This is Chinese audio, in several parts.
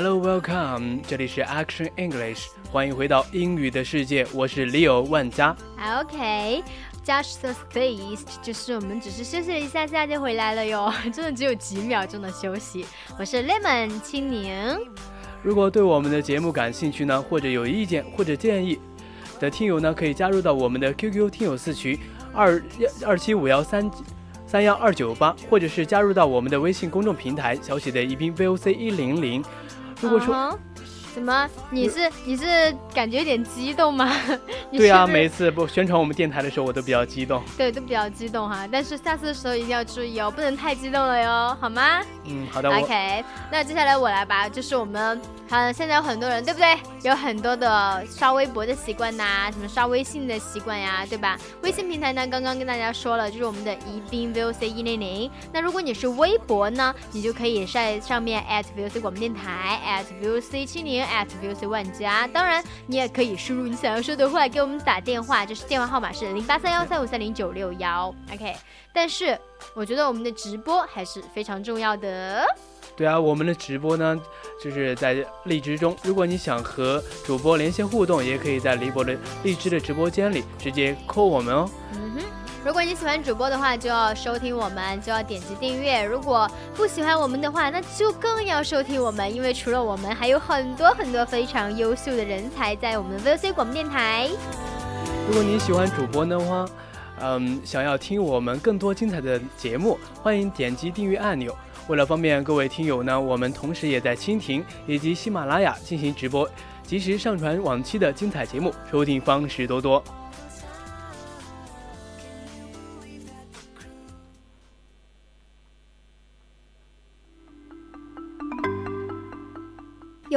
Hello, welcome！这里是 Action English，欢迎回到英语的世界，我是 Leo 万佳。OK，just the space，就是我们只是休息了一下下就回来了哟，真的只有几秒钟的休息。我是 Lemon 青柠。如果对我们的节目感兴趣呢，或者有意见或者建议的听友呢，可以加入到我们的 QQ 听友四群二二七五幺三三幺二九八，或者是加入到我们的微信公众平台小写的宜宾 VOC 一零零。如果说，什么？你是你是感觉有点激动吗？对啊，每一次不宣传我们电台的时候，我都比较激动。对，都比较激动哈。但是下次的时候一定要注意哦，不能太激动了哟，好吗？嗯，好的。OK，那接下来我来吧，就是我们。好，现在有很多人，对不对？有很多的刷微博的习惯呐，什么刷微信的习惯呀，对吧？微信平台呢，刚刚跟大家说了，就是我们的宜宾 VOC 一零零。那如果你是微博呢，你就可以在上面 at VOC 广播电台 at VOC 七零 at VOC 万家。当然，你也可以输入你想要说的话，给我们打电话，就是电话号码是零八三幺三五三零九六幺。OK，但是我觉得我们的直播还是非常重要的。对啊，我们的直播呢，就是在荔枝中。如果你想和主播连线互动，也可以在荔博的荔枝的直播间里直接扣我们哦。嗯哼，如果你喜欢主播的话，就要收听我们，就要点击订阅；如果不喜欢我们的话，那就更要收听我们，因为除了我们，还有很多很多非常优秀的人才在我们 VOC 广播电台。如果你喜欢主播的话，嗯，想要听我们更多精彩的节目，欢迎点击订阅按钮。为了方便各位听友呢，我们同时也在蜻蜓以及喜马拉雅进行直播，及时上传往期的精彩节目，收听方式多多。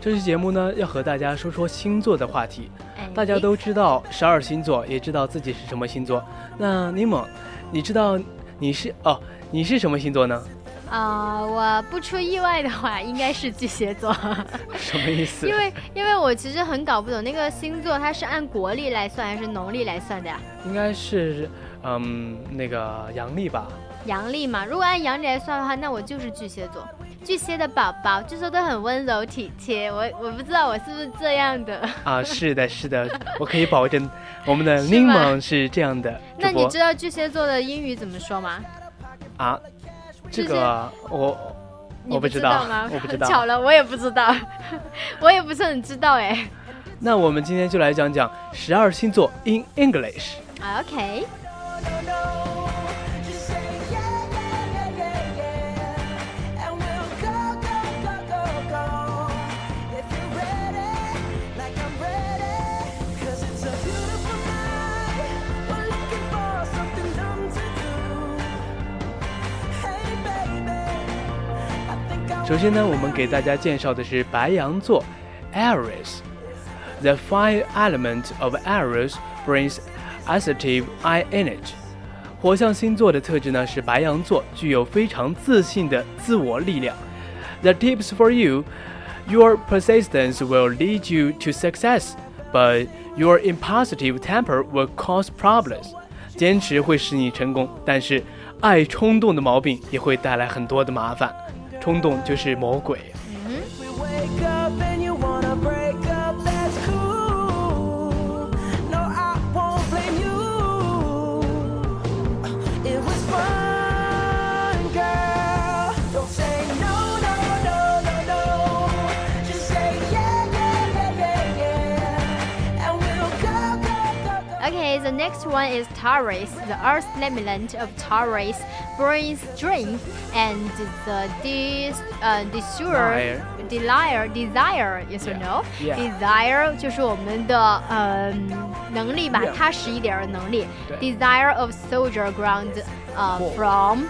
这期节目呢，要和大家说说星座的话题。大家都知道十二星座，也知道自己是什么星座。那柠檬，你知道你是哦，你是什么星座呢？啊，我不出意外的话，应该是巨蟹座。什么意思？因为因为我其实很搞不懂那个星座，它是按国历来算还是农历来算的呀？应该是嗯那个阳历吧。阳历嘛，如果按阳历来算的话，那我就是巨蟹座。巨蟹的宝宝据说都很温柔体贴，我我不知道我是不是这样的啊？是的，是的，我可以保证我们的柠檬是这样的。那你知道巨蟹座的英语怎么说吗？啊，这个我我不知道吗？我不知道。巧了，我也不知道，我也不是很知道哎。那我们今天就来讲讲十二星座 in English。OK。首先呢，我们给大家介绍的是白羊座，Aries。The fire element of Aries brings assertive eye energy。火象星座的特质呢是白羊座，具有非常自信的自我力量。The tips for you: Your persistence will lead you to success, but your impulsive temper will cause problems. 坚持会使你成功，但是爱冲动的毛病也会带来很多的麻烦。 冲动就是魔鬼。 We wake up and you wanna break up, that's cool. No, I won't blame you. It was fun, girl. Don't say no, no, no, no, no. Just say yeah, yeah, yeah, yeah, yeah. And we'll go, go, go, go. Okay, the next one is Taurus. The earth element of Taurus brings strength and the dis uh desire desire desire yes or no Yeah. desire 就是我们的嗯、能力吧 Yeah. 踏实一点儿的能力对 desire of soldier ground 呃、 Form. from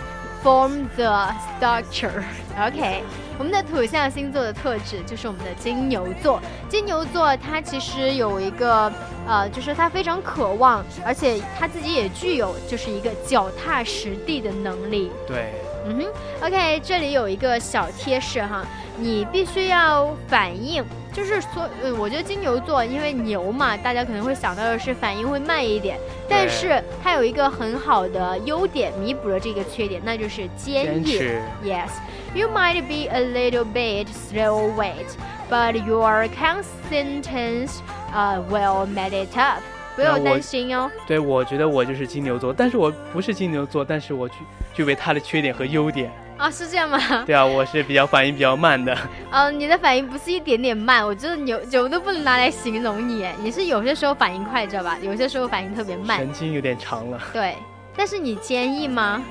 form the structure OK 我们的土象星座的特质就是我们的金牛座。金牛座它其实有一个呃，就是它非常渴望，而且他自己也具有就是一个脚踏实地的能力。对，嗯哼，OK，这里有一个小贴士哈，你必须要反应，就是说，呃，我觉得金牛座因为牛嘛，大家可能会想到的是反应会慢一点，但是它有一个很好的优点，弥补了这个缺点，那就是坚持 Yes, you might be a little bit slow-witted, but your consistence, uh, will make it up. 不要担心哦。对，我觉得我就是金牛座，但是我不是金牛座，但是我具具备它的缺点和优点。啊，是这样吗？对啊，我是比较反应比较慢的。嗯，你的反应不是一点点慢，我觉得有有都不能拿来形容你，哎你是有些时候反应快，知道吧？有些时候反应特别慢，神经有点长了，对。但是你坚毅吗？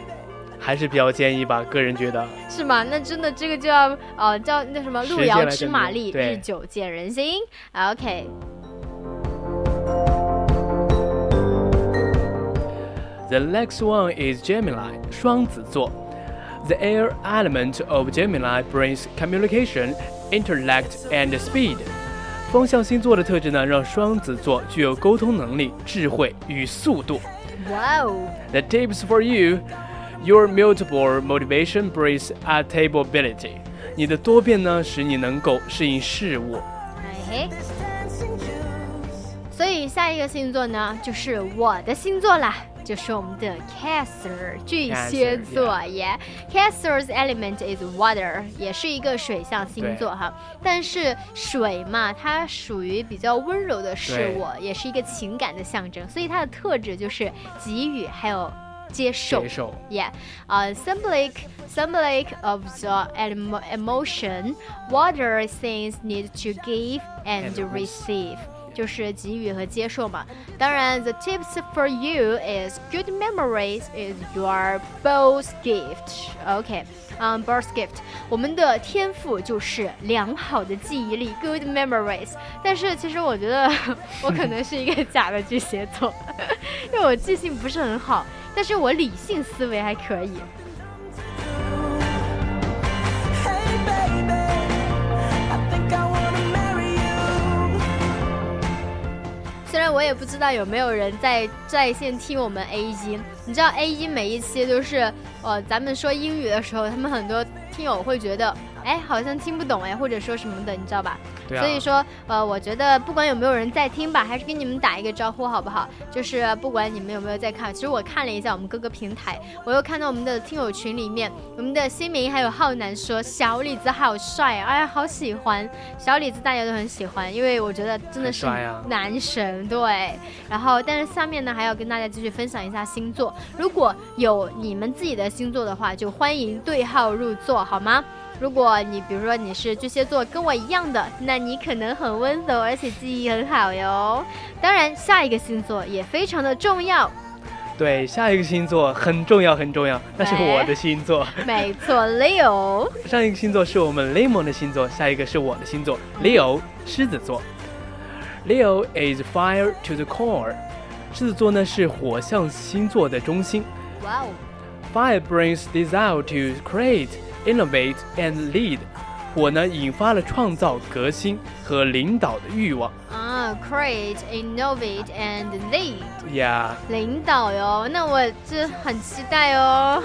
还是比较坚毅吧，个人觉得。是吗？那真的这个就要呃叫那什么路遥知马力，日久见人心。OK，The next one is Gemini，双子座。The air element of Gemini brings communication, intellect, and speed。风象星座的特质呢，让双子座具有沟通能力、智慧与速度。哇哦， The tips for you: Your multiple motivation brings adaptability。你的多变呢，使你能够适应事物。哎嘿。所以下一个星座呢，就是我的星座啦， 就是我们的 Cancer 巨蟹座耶。Cancer's element is water，也是一个水象星座哈。但是水嘛，它属于比较温柔的事物，也是一个情感的象征，所以它的特质就是给予还有接受。接受 Yeah, uh, symbolic symbolic of the emo- emotion. Water things need to give and And receive. 就是给予和接受嘛。当然，the tips for you is good memories is your both gift. OK，嗯、b i r t h gift，我们的天赋就是良好的记忆力，good memories。但是其实我觉得我可能是一个假的巨蟹座，因为我记性不是很好，但是我理性思维还可以。虽然我也不知道有没有人在在线听我们 A 一，你知道 A 一每一期都是，呃，咱们说英语的时候，他们很多听友会觉得，哎，好像听不懂哎，或者说什么的，你知道吧？对啊。所以说，呃，我觉得不管有没有人在听吧，还是跟你们打一个招呼好不好？就是不管你们有没有在看，其实我看了一下我们各个平台，我又看到我们的听友群里面，我们的新明还有浩南说小李子好帅啊，哎呀，好喜欢小李子，大家都很喜欢，因为我觉得真的是男神，对。然后，但是下面呢还要跟大家继续分享一下星座，如果有你们自己的星座的话，就欢迎对号入座，好吗？如果你比如说你是巨蟹座，跟我一样的，那你可能很温柔，而且记忆很好哟。当然，下一个星座也非常的重要，对，下一个星座很重要，很重要，那是我的星座。没错，Leo。上一个星座是我们 Lemon 的星座，下一个是我的星座 Leo，狮子座。Leo is fire to the core，狮子座呢是火象星座的中心。哇哦，Fire brings desire to create innovate and lead。我呢，引发了创造、革新和领导的欲望。啊，create, innovate and lead，呀、领导哟，那我这很期待哦。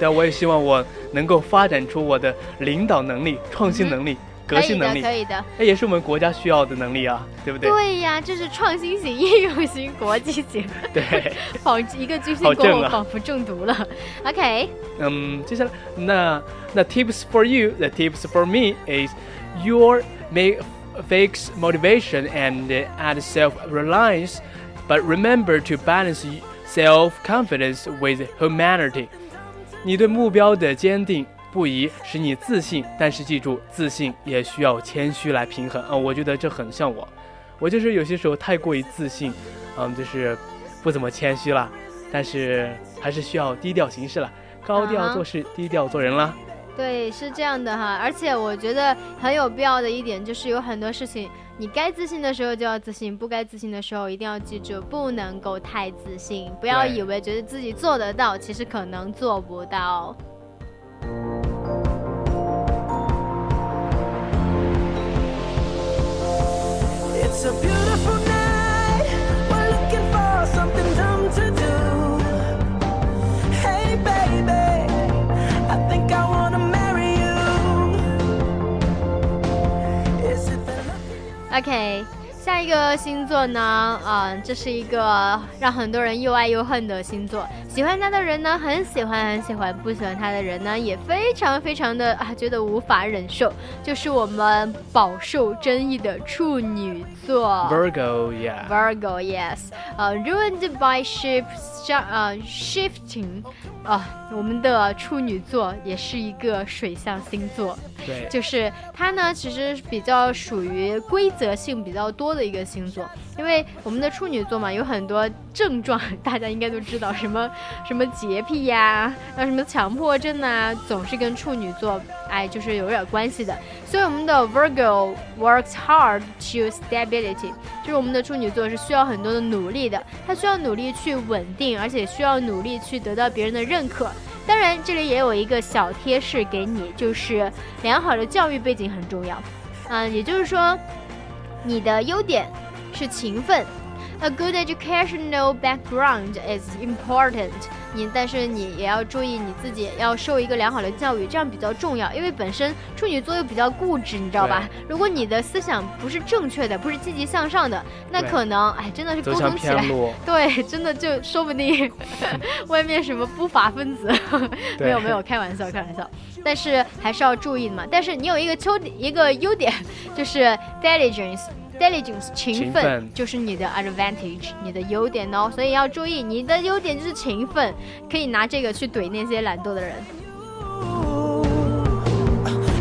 但我也希望我能够发展出我的领导能力、创新能力、革新能力，嗯可以的，可以的。那也是我们国家需要的能力啊，对不对？对呀，这是创新型、应用型、国际型。对，仿一个军训好正啊过后，仿佛中毒了。OK，嗯，接下来那那 tips for you，the tips for me is your make fix motivation and add self reliance, but remember to balance self confidence with humanity。你对目标的坚定 不移使你自信，但是记住，自信也需要谦虚来平衡。啊、我觉得这很像我，我就是有些时候太过于自信，嗯，就是不怎么谦虚了，但是还是需要低调行事了，高调做事，低调做人啦。对，是这样的哈。而且我觉得很有必要的一点就是，有很多事情你该自信的时候就要自信，不该自信的时候一定要记住，不能够太自信。不要以为觉得自己做得到，其实可能做不到。OK，下一个星座呢，嗯，这是一个让很多人又爱又恨的星座。喜欢他的人呢，很喜欢很喜欢；不喜欢他的人呢，也非常非常的啊，觉得无法忍受。就是我们饱受争议的处女座。Virgo，yeah。Virgo, yes，呃、r u i n e d by shift，呃，shifting，啊、我们的处女座也是一个水象星座，对，就是它呢，其实比较属于规则性比较多的一个星座，因为我们的处女座嘛，有很多症状，大家应该都知道，什么什么洁癖呀、啊，什么强迫症啊，总是跟处女座，哎，就是有点关系的。所以我们的 Virgo works hard to stability，就是我们的处女座是需要很多的努力的，它需要努力去稳定，而且需要努力去得到别人的认可。当然，这里也有一个小贴士给你，就是良好的教育背景很重要。嗯，也就是说，你的优点是勤奋。A good educational background is important 你。但是你也要注意你自己要受一个良好的教育，这样比较重要。因为本身处女座又比较固执，你知道吧？如果你的思想不是正确的，不是积极向上的，那可能哎，真的是沟通起来。对，真的就说不定 外面什么不法分子，没有没有，开玩笑开玩笑，但是还是要注意的嘛。但是你有一个优一个优点，就是 diligence。diligence 勤奋勤奋就是你的 advantage，你的优点哦，所以要注意，你的优点就是勤奋，可以拿这个去怼那些懒惰的人。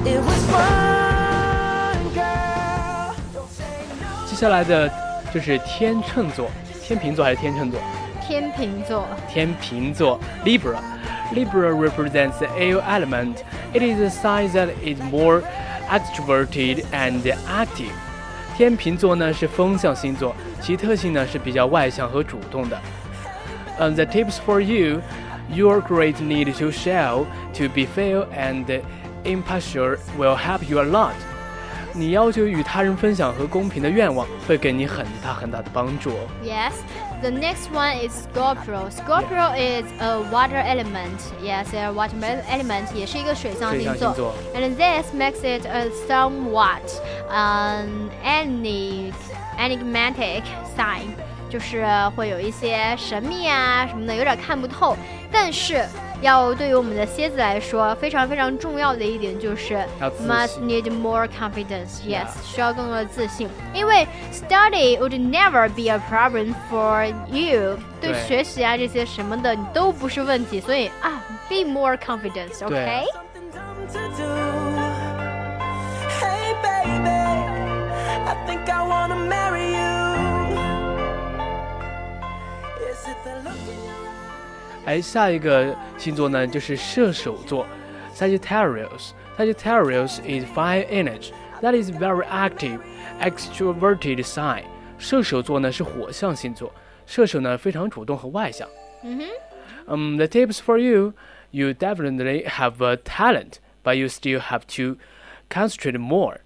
It was fun, girl. Don't say no. 接下来的就是天秤座，天秤座还是天秤座？天秤座，天秤座 Libra。Libra represents the air element. It is a sign that is more extroverted and active. 天秤座呢是风象星座，其特性呢是比较外向和主动的。Um, the tips for you, your great need to show, to be fair and impartial will help you a lot. 你要求与他人分享和公平的愿望，会给你很大很大的帮助哦。 Yes. The next one is Scorpio. Scorpio is a water element. Yes, a water element 也是一个水象水星座。象星座， And this makes it a somewhat um enigmatic enigmatic sign，就是会有一些神秘啊什么的，有点看不透。但是 要对于我们的蝎子来说，非常非常重要的一点就是 must need more confidence. Yes，Yeah. 需要更多的自信，因为 study would never be a problem for you。对对学习啊这些什么的，你都不是问题，所以啊，be more confidence. 对 OK。哎，下一个星座呢就是射手座，Sagittarius。Sagittarius is fire energy that is very active, extroverted sign。射手座呢是火象星座，射手呢非常主动和外向。嗯哼。 Um, the tips for you, you definitely have a talent, but you still have to concentrate more。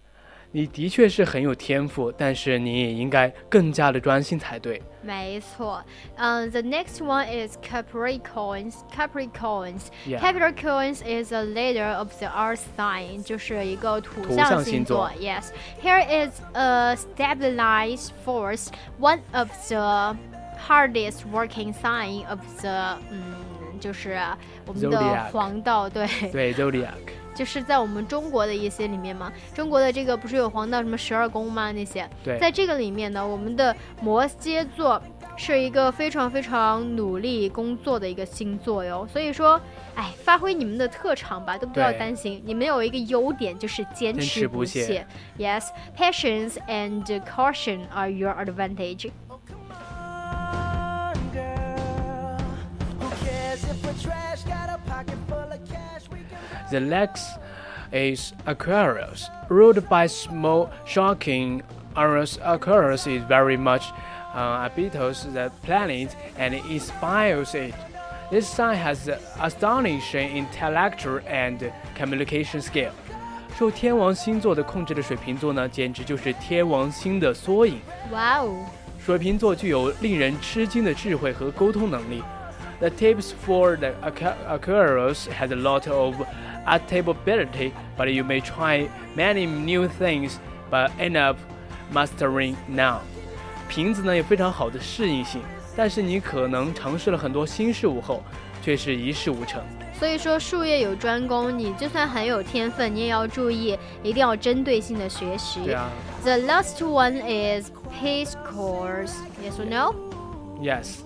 你的确是很有天赋，但是你也应该更加的专心才对。没错，嗯、t h e next one is Capricorns. Capricorns. Yeah. Capricorns is a leader of the earth sign，就是一个土土象象星座星座。Yes, here is a stabilized force, one of the hardest working sign of the，嗯，就是我们的 Zodiac 黄道，对。对，Zodiac。 就是在我们中国的一些里面嘛，中国的这个不是有黄道什么十二宫吗？那些，对在这个里面呢，我们的摩羯座是一个非常非常努力工作的一个星座哟。所以说，哎，发挥你们的特长吧，都不要担心。你们有一个优点就是坚坚持持不懈懈。Yes, patience and caution are your advantage. Trash? Got The next is Aquarius, ruled by small, shocking Uranus. Aquarius is very much uh, habituates the planet and inspires it. This sign has astonishing intellectual and communication skill. 受天王星座的控制的水瓶座呢，简直就是天王星的缩影。哇哦！水瓶座具有令人吃惊的智慧和沟通能力。The tips for the Aqu- Aquarius has a lot of adaptability, but you may try many new things, but end up mastering none. 瓶子呢有非常好的适应性，但是你可能尝试了很多新事物后，却是一事无成。所以说术业有专攻，你就算很有天分，你也要注意，一定要针对性的学习。对啊 The last one is Pisces. Yes or no? ，Yes，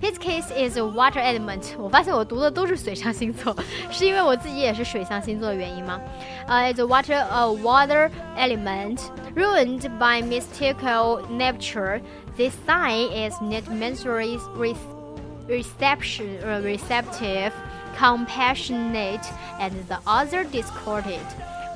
Pisces. Pisces is a water element. 我发现我读的都是水象星座，是因为我自己也是水象星座的原因吗？呃、i t s a water a water element ruined by mystical nature. This sign is not mentally re- reception uh, receptive, compassionate, and the other discordant.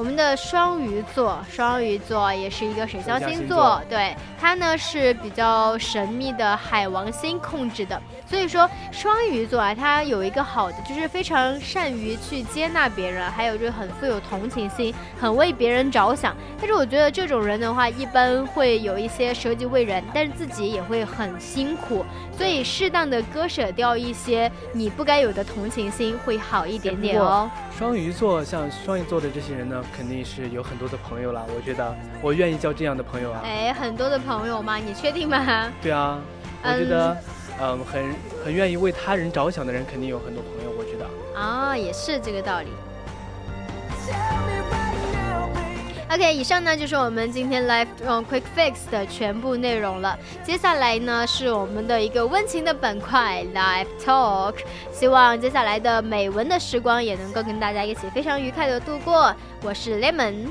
我们的双鱼座，双鱼座也是一个水象星座星座，对，它呢是比较神秘的海王星控制的，所以说双鱼座啊，它有一个好的，就是非常善于去接纳别人，还有就是很富有同情心，很为别人着想。但是我觉得这种人的话，一般会有一些舍己为人，但是自己也会很辛苦，所以适当的割舍掉一些你不该有的同情心，会好一点点哦。双鱼座像双鱼座的这些人呢，肯定是有很多的朋友啦。我觉得我愿意交这样的朋友啊。哎，很多的朋友吗，你确定吗？对啊，我觉得，嗯，很很愿意为他人着想的人，肯定有很多朋友。我觉得。啊，也是这个道理。OK，以上呢就是我们今天 Live 嗯 Quick Fix 的全部内容了。接下来呢是我们的一个温情的板块 Live Talk，希望接下来的美文的时光也能够跟大家一起非常愉快的度过。我是 Lemon。